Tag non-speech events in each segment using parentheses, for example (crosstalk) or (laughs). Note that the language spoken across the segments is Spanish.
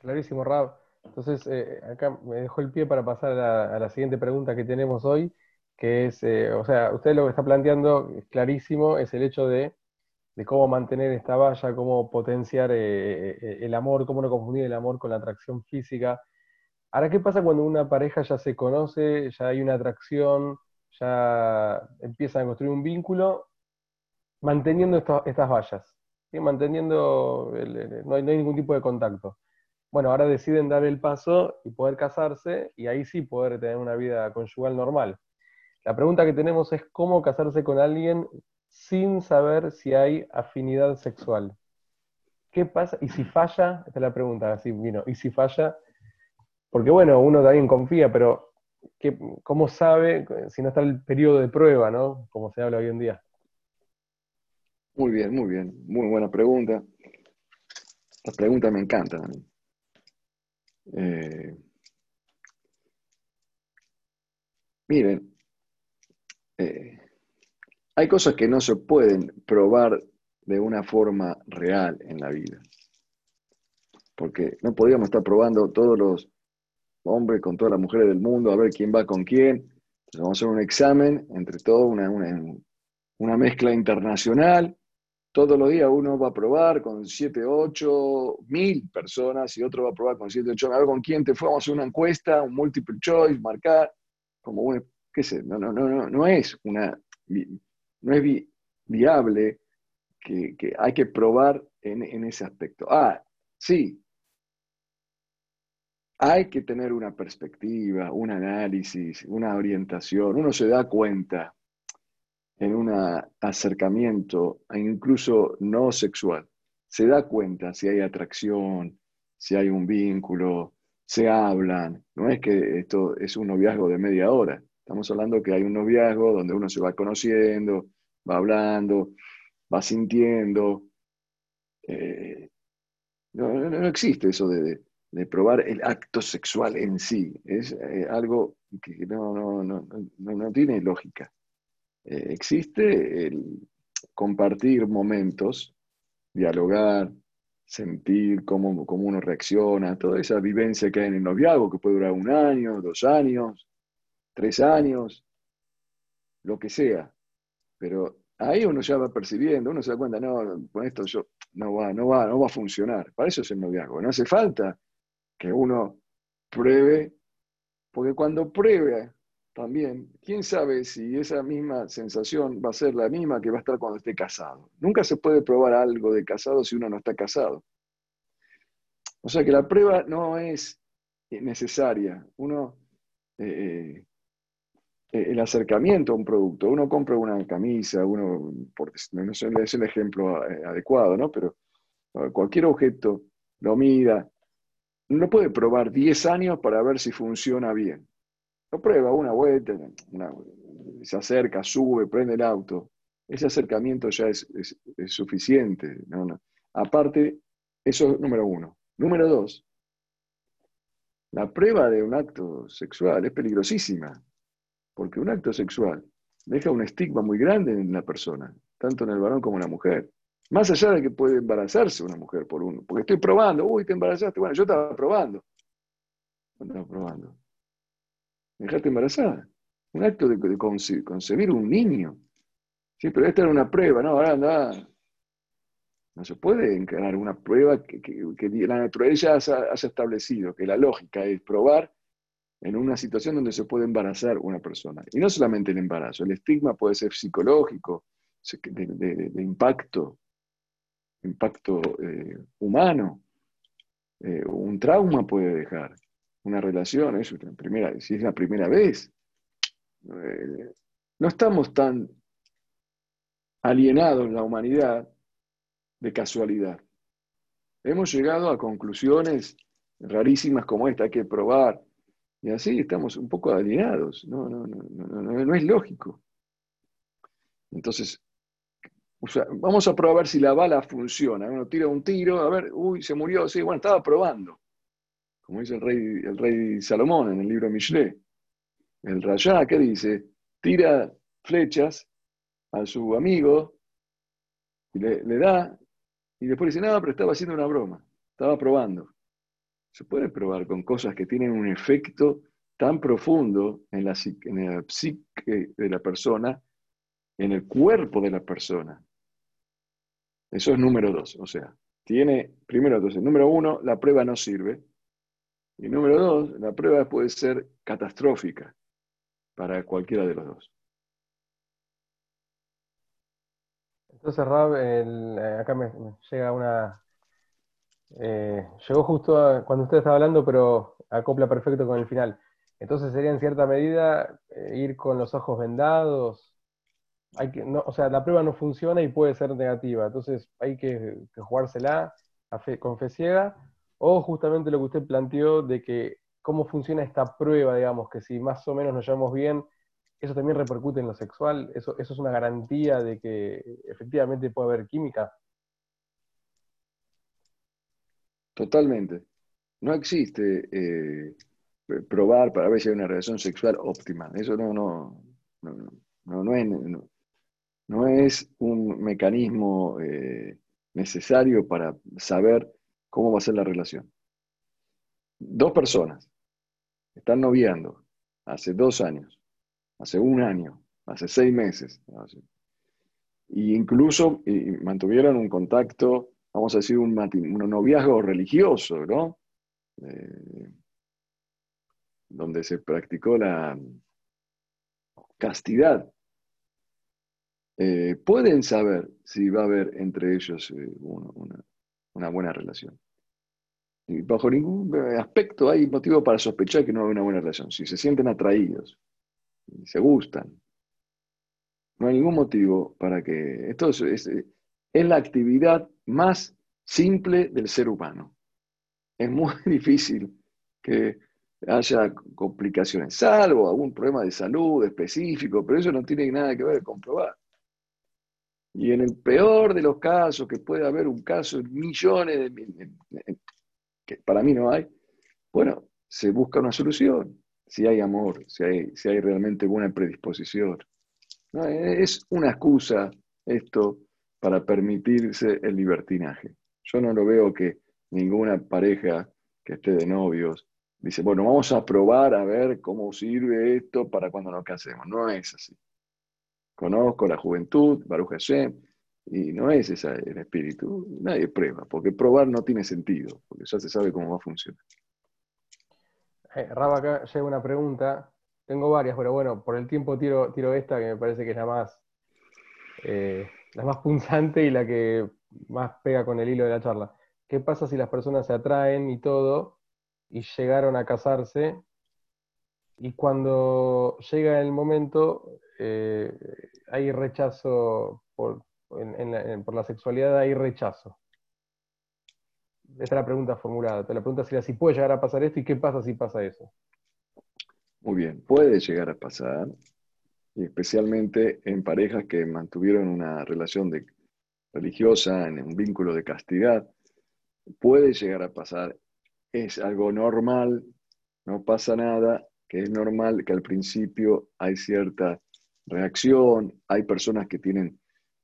Clarísimo, Rab. Entonces, eh, acá me dejó el pie para pasar a la, siguiente pregunta que tenemos hoy, que es, eh, o sea, usted lo que está planteando es clarísimo, es el hecho de, cómo mantener esta valla, cómo potenciar eh, el amor, cómo no confundir el amor con la atracción física. Ahora, ¿qué pasa cuando una pareja ya se conoce, ya hay una atracción, ya empiezan a construir un vínculo, manteniendo estas vallas? manteniendo, no, hay, ningún tipo de contacto. Bueno, ahora deciden dar el paso y poder casarse y ahí sí poder tener una vida conyugal normal. La pregunta que tenemos es cómo casarse con alguien sin saber si hay afinidad sexual. ¿Qué pasa? Y si falla, esta es la pregunta, así vino, y si falla, porque bueno, uno también confía, pero ¿cómo sabe si no está el periodo de prueba, ¿no? Como se habla hoy en día. Muy bien, muy bien. Muy buena pregunta. Las preguntas me encantan a mí. Eh, miren, eh, hay cosas que no se pueden probar de una forma real en la vida. Porque no podríamos estar probando todos los hombres con todas las mujeres del mundo a ver quién va con quién. vamos a hacer un examen entre todos, una, una mezcla internacional todos los días uno va a probar con 7, 8, mil personas y otro va a probar con 7, 8, a ver con quién te fue, a hacer una encuesta, un multiple choice, marcar, como un, qué sé, no, no, no, no, es una, no es viable que, hay que probar en, en ese aspecto. Ah, sí, hay que tener una perspectiva, un análisis, una orientación, uno se da cuenta en un acercamiento, incluso no sexual, se da cuenta si hay atracción, si hay un vínculo, se hablan. No es que esto es un noviazgo de media hora. Estamos hablando que hay un noviazgo donde uno se va conociendo, va hablando, va sintiendo. Eh, no, existe eso de, probar el acto sexual en sí. Es eh, algo que no, no tiene lógica. Eh, existe el compartir momentos, dialogar, sentir cómo, uno reacciona, toda esa vivencia que hay en el noviazgo, que puede durar un año, dos años, tres años, lo que sea. Pero ahí uno ya va percibiendo, uno se da cuenta, no, con esto yo no va, no va, no va a funcionar. Para eso es el noviazgo. No hace falta que uno pruebe, porque cuando pruebe también, quién sabe si esa misma sensación va a ser la misma que va a estar cuando esté casado. Nunca se puede probar algo de casado si uno no está casado. O sea que la prueba no es necesaria. Uno, eh, eh, el acercamiento a un producto, uno compra una camisa, uno, no sé, es el ejemplo eh, adecuado, ¿no? Pero cualquier objeto lo mira, no puede probar 10 años para ver si funciona bien. Prueba una vuelta, se acerca, sube, prende el auto. Ese acercamiento ya es, suficiente. Aparte, eso es número uno. Número dos, la prueba de un acto sexual es peligrosísima, porque un acto sexual deja un estigma muy grande en la persona, tanto en el varón como en la mujer. Más allá de que puede embarazarse una mujer por uno, porque estoy probando, uy, te embarazaste, bueno, yo estaba probando. Estaba probando dejarte embarazada. Un acto de, concebir un niño. Sí, pero esta era una prueba, ¿no? Ahora anda. No se puede encarar una prueba que, la naturaleza haya, establecido, que la lógica es probar en una situación donde se puede embarazar una persona. Y no solamente el embarazo, el estigma puede ser psicológico, de, impacto, impacto eh, humano, eh, un trauma puede dejar una relación, primera, si es la primera vez. Eh, no estamos tan alienados en la humanidad de casualidad. Hemos llegado a conclusiones rarísimas como esta, hay que probar. Y así estamos un poco alienados. No, no, no, no, es lógico. Entonces, vamos a probar si la bala funciona. Uno tira un tiro, a ver, uy, se murió, sí, bueno, estaba probando como dice el rey, el rey Salomón en el libro Michelet. El Rayá, ¿qué dice? Tira flechas a su amigo y le, da, y después dice, no, pero estaba haciendo una broma, estaba probando. Se puede probar con cosas que tienen un efecto tan profundo en la, en la psique de la persona, en el cuerpo de la persona. Eso es número dos. O sea, tiene, primero, entonces, número uno, la prueba no sirve. Y número dos, la prueba puede ser catastrófica para cualquiera de los dos. Entonces, Rab, eh, acá me, llega una... Eh, llegó justo cuando usted estaba hablando, pero acopla perfecto con el final. Entonces sería en cierta medida eh, ir con los ojos vendados. Hay que, no, o sea, la prueba no funciona y puede ser negativa. Entonces hay que, jugársela con fe ciega. O justamente lo que usted planteó de que cómo funciona esta prueba, digamos, que si más o menos nos llevamos bien, eso también repercute en lo sexual, eso, eso es una garantía de que efectivamente puede haber química. Totalmente. No existe eh, probar para ver si hay una relación sexual óptima. Eso no, no, no, no, es, no, es, un mecanismo eh, necesario para saber cómo va a ser la relación. Dos personas están noviando hace dos años hace un año, hace seis meses. Y incluso mantuvieron un contacto, vamos a decir, un, noviazgo religioso, ¿no? Eh, donde se practicó la castidad. Eh, pueden saber si va a haber entre ellos eh, una, buena relación. Bajo ningún aspecto hay motivo para sospechar que no hay una buena relación. Si se sienten atraídos, se gustan. No hay ningún motivo para que... Esto es, es, la actividad más simple del ser humano. Es muy (laughs) difícil que haya complicaciones, salvo algún problema de salud específico, pero eso no tiene nada que ver con probar. Y en el peor de los casos, que puede haber un caso en millones de... que para mí no hay, bueno, se busca una solución si hay amor, si hay, si hay realmente buena predisposición. No, es una excusa esto para permitirse el libertinaje. Yo no lo veo que ninguna pareja que esté de novios dice, bueno, vamos a probar a ver cómo sirve esto para cuando nos casemos. No es así. Conozco la juventud, Baruch Hashem, y no es ese el espíritu. Nadie prueba, porque probar no tiene sentido, porque ya se sabe cómo va a funcionar. Eh, Raba, acá llega una pregunta. Tengo varias, pero bueno, por el tiempo tiro, tiro esta, que me parece que es la más, eh, la más punzante y la que más pega con el hilo de la charla. ¿Qué pasa si las personas se atraen y todo, y llegaron a casarse, y cuando llega el momento, eh, hay rechazo por, por la sexualidad, hay rechazo? Esta es la pregunta formulada. La pregunta sería si puede llegar a pasar esto y qué pasa si pasa eso. Muy bien, puede llegar a pasar, y especialmente en parejas que mantuvieron una relación religiosa, en un vínculo de castidad, puede llegar a pasar. Es algo normal, no pasa nada, que es normal que al principio hay cierta reacción, hay personas que tienen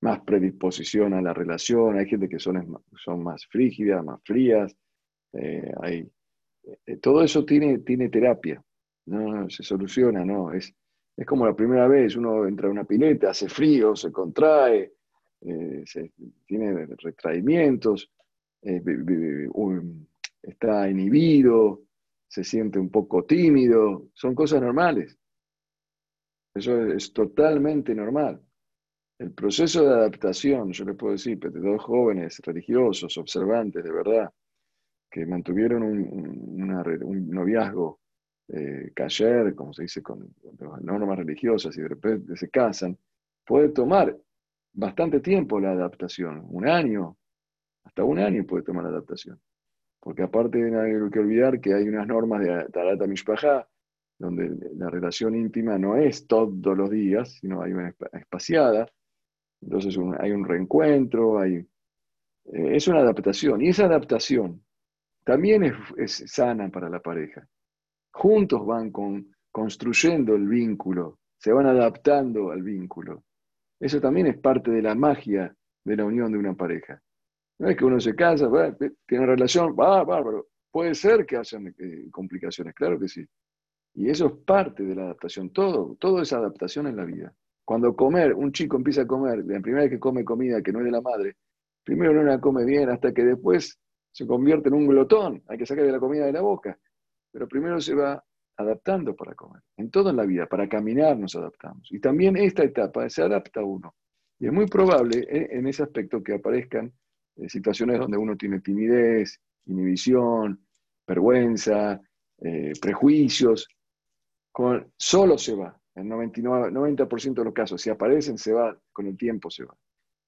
más predisposición a la relación, hay gente que son, son más frígidas, más frías, eh, hay, eh, todo eso tiene, tiene terapia, ¿no? se soluciona, ¿no? Es, es como la primera vez, uno entra a una pileta, hace frío, se contrae, eh, tiene retraimientos, está inhibido, se siente un poco tímido, son cosas normales. Eso es totalmente normal. El proceso de adaptación, yo les puedo decir, de dos jóvenes religiosos, observantes de verdad, que mantuvieron un, noviazgo eh, como se dice, con, normas religiosas y de repente se casan, puede tomar bastante tiempo la adaptación, un año, hasta un año puede tomar la adaptación. Porque aparte hay que olvidar que hay unas normas de Tarata Mishpajá, donde la relación íntima no es todos los días, sino hay una espaciada, entonces hay un reencuentro, eh, es una adaptación. Y esa adaptación también es, sana para la pareja. Juntos van con, construyendo el vínculo, se van adaptando al vínculo. Eso también es parte de la magia de la unión de una pareja. No es que uno se casa, tiene relación, va, bárbaro. Puede ser que hayan eh, complicaciones, claro que sí. Y eso es parte de la adaptación, todo, todo es adaptación en la vida. Cuando comer, un chico empieza a comer, la primera vez que come comida que no es de la madre, primero no la come bien hasta que después se convierte en un glotón, hay que sacarle la comida de la boca, pero primero se va adaptando para comer. En todo en la vida, para caminar nos adaptamos. Y también esta etapa se adapta uno. Y es muy probable eh, en ese aspecto que aparezcan eh, situaciones donde uno tiene timidez, inhibición, vergüenza, eh, prejuicios. Con, solo se va. En 99, 90% de los casos, si aparecen, se va, con el tiempo se va.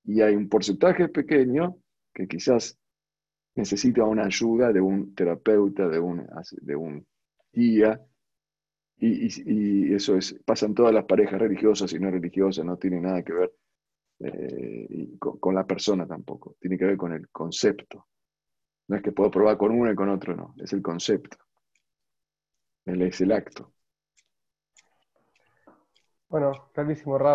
Y hay un porcentaje pequeño que quizás necesita una ayuda de un terapeuta, de un, de un guía, y, eso es, pasan todas las parejas religiosas y no religiosas, no tiene nada que ver eh, con, la persona tampoco, tiene que ver con el concepto. No es que puedo probar con uno y con otro, no, es el concepto. Es el acto. Bueno, clarísimo, Rab.